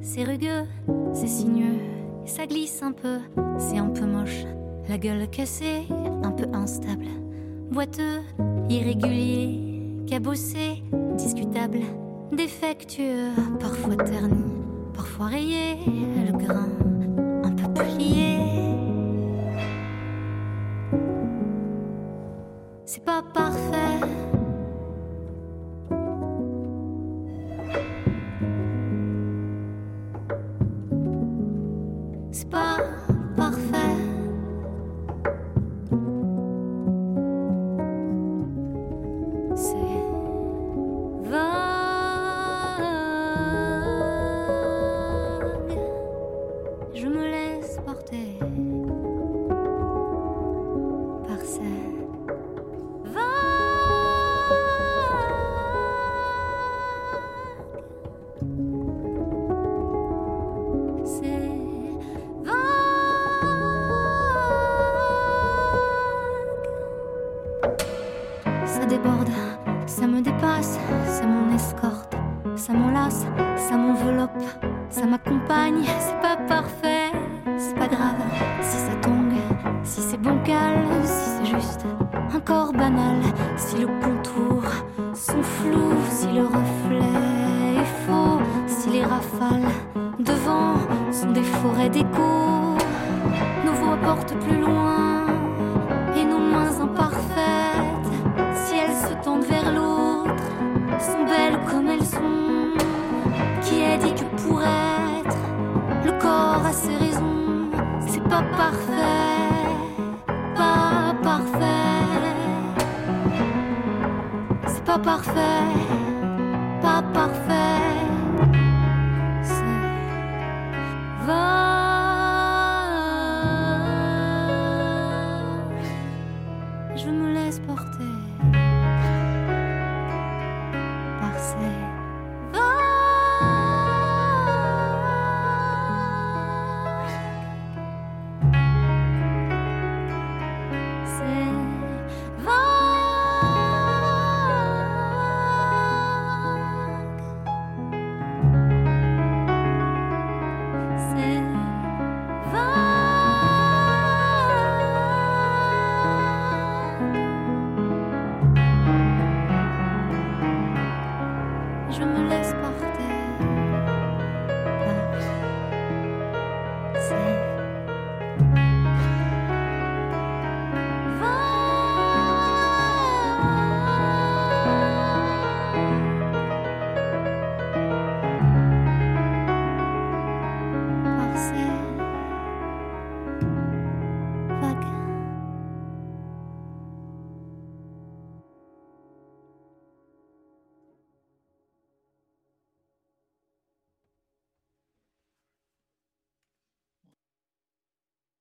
C'est rugueux, c'est sinueux, ça glisse un peu, c'est un peu moche. La gueule cassée, un peu instable. Boiteux, irrégulier, cabossé, discutable. Défectueux, parfois terni, parfois rayé, le grain un peu plié. C'est pas parfait. Je me laisse porter par cette vague. C'est vague. Ça déborde, ça me dépasse, c'est mon escorte. Ça m'enlace, ça m'enveloppe, ça m'accompagne, c'est pas parfait, c'est pas grave. Si ça tombe, si c'est bancal, si c'est juste un corps banal, si le contour sont flous, si le reflet est faux, si les rafales devant sont des forêts d'écho, qui a dit que pour être, le corps a ses raisons. C'est pas parfait, pas parfait. C'est pas parfait, pas parfait. C'est va. Je me laisse porter.